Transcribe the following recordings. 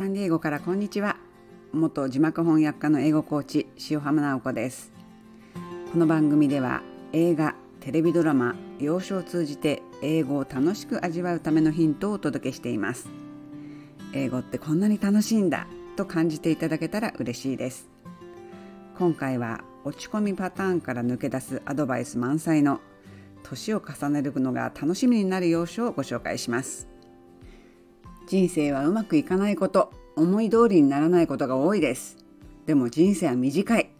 サンディエゴからこんにちは元字幕翻訳家の英語コーチ塩浜直子ですこの番組では映画テレビドラマ洋書を通じて英語を楽しく味わうためのヒントをお届けしています英語ってこんなに楽しいんだと感じていただけたら嬉しいです今回は落ち込みパターンから抜け出すアドバイス満載の年を重ねるのが楽しみになる要所をご紹介します人生はうまくいかないこと思い通りにならないことが多いです。でも人生は短い。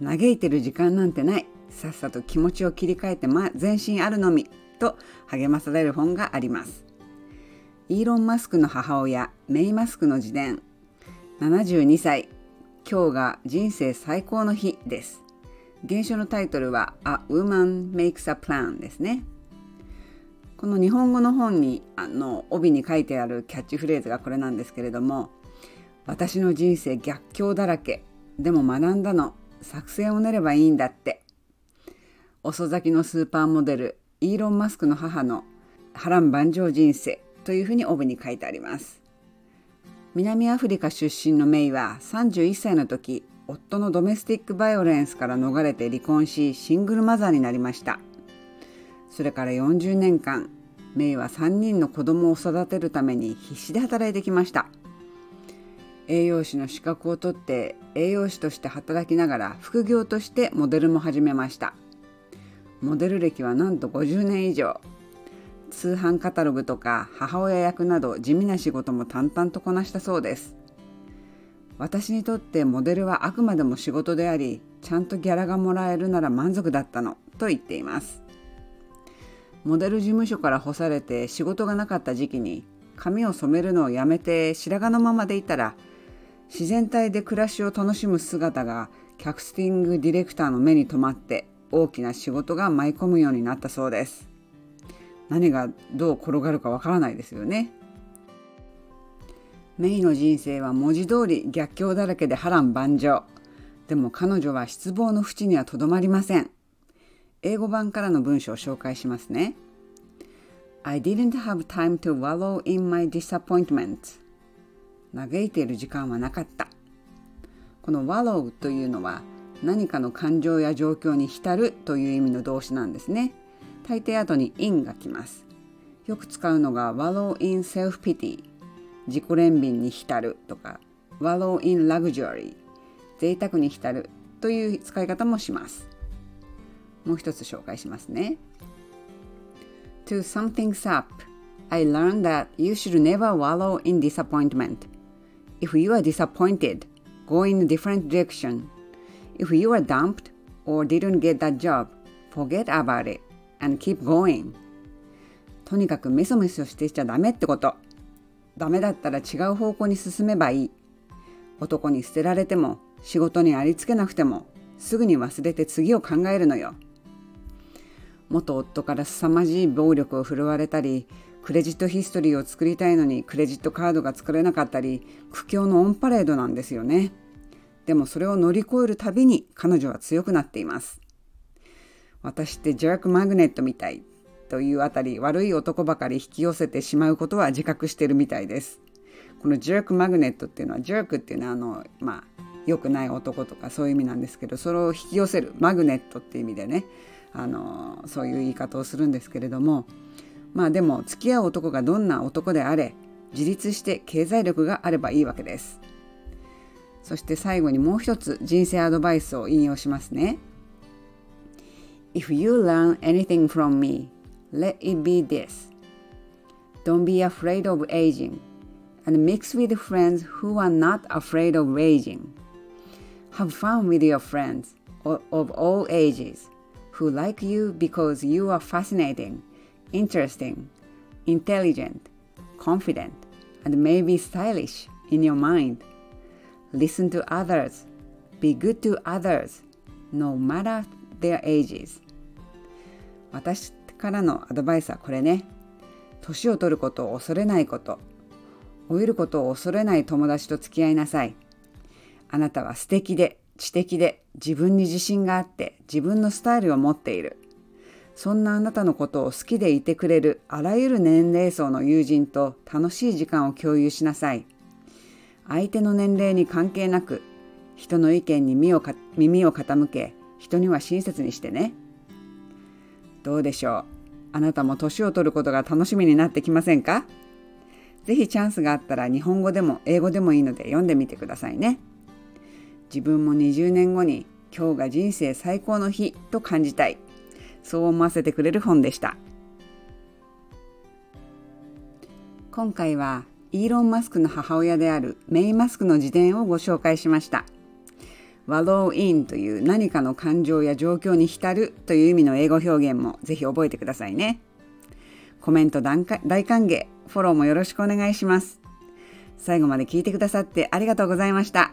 嘆いてる時間なんてない。さっさと気持ちを切り替えて、ま、全身あるのみと励まされる本があります。イーロン・マスクの母親メイ・マスクの自伝。72歳。今日が人生最高の日です。原書のタイトルは A Woman Makes a Plan ですね。この日本語の本にあの帯に書いてあるキャッチフレーズがこれなんですけれども私の人生逆境だらけ。でも学んだの。作戦を練ればいいんだって。遅咲きのスーパーモデルイーロン・マスクの母の波乱万丈人生。というふうに帯に書いてあります。南アフリカ出身のメイは31歳の時夫のドメスティックバイオレンスから逃れて離婚しシングルマザーになりました。それから40年間メイは3人の子供を育てるために必死で働いてきました。栄養士の資格を取って栄養士として働きながら副業としてモデルも始めました。モデル歴はなんと50年以上。通販カタログとか母親役など地味な仕事も淡々とこなしたそうです。私にとってモデルはあくまでも仕事でありちゃんとギャラがもらえるなら満足だったのと言っています。モデル事務所から干されて仕事がなかった時期に髪を染めるのをやめて白髪のままでいたら自然体で暮らしを楽しむ姿がキャスティングディレクターの目に留まって大きな仕事が舞い込むようになったそうです。何がどう転がるかわからないですよね。メイの人生は文字通り逆境だらけで波乱万丈。でも彼女は失望の淵にはとどまりません。英語版からの文章を紹介しますね。I didn't have time to wallow in my disappointment. 嘆いている時間はなかった。この wallow というのは何かの感情や状況に浸るという意味の動詞なんですね。大抵後に in が来ます。よく使うのが wallow in self-pity 自己憐憫に浸るとか wallow in luxury 贅沢に浸るという使い方もします。もう一つ紹介しますね。To sum things up, I learned that you should never wallow in disappointment. If you are disappointed, go in a different direction. If you are dumped or didn't get that job, forget about it and keep going. とにかくメソメソしてちゃダメってこと。ダメだったら違う方向に進めばいい。男に捨てられても仕事にありつけなくてもすぐに忘れて次を考えるのよ。元夫から凄まじい暴力を振るわれたりクレジットヒストリーを作りたいのにクレジットカードが作れなかったり苦境のオンパレードなんですよね。でもそれを乗り越えるたびに彼女は強くなっています。私ってジャークマグネットみたいというあたり悪い男ばかり引き寄せてしまうことは自覚してるみたいです。このジャークマグネットっていうのはジャークっていうのはあのまあ良くない男とかそういう意味なんですけどそれを引き寄せるマグネットっていう意味でねあのそういう言い方をするんですけれどもまあでも付き合う男がどんな男であれ自立して経済力があればいいわけですそして最後にもう一つ人生アドバイスを引用しますね If you learn anything from me, let it be this. Don't be afraid of aging and mix with friends who are not afraid of aging. Have fun with your friends of all ages who like you because you are fascinating, interesting, intelligent, confident, and maybe stylish in your mind. Listen to others. Be good to others, no matter their ages. 私からのアドバイスはこれね。年を取ることを恐れないこと。老いることを恐れない友達と付き合いなさい。あなたは素敵で知的で自分に自信があって自分のスタイルを持っている。そんなあなたのことを好きでいてくれるあらゆる年齢層の友人と楽しい時間を共有しなさい。相手の年齢に関係なく人の意見に耳を傾け人には親切にしてねどうでしょう？あなたも年を取ることが楽しみになってきませんか？ぜひチャンスがあったら日本語でも英語でもいいので読んでみてくださいね自分も20年後に今日が人生最高の日と感じたいそう思わせてくれる本でした今回はイーロン・マスクの母親であるメイ・マスクの自伝をご紹介しました。wallow in という何かの感情や状況に浸るという意味の英語表現もぜひ覚えてくださいね。コメント大歓迎、フォローもよろしくお願いします。最後まで聞いてくださってありがとうございました。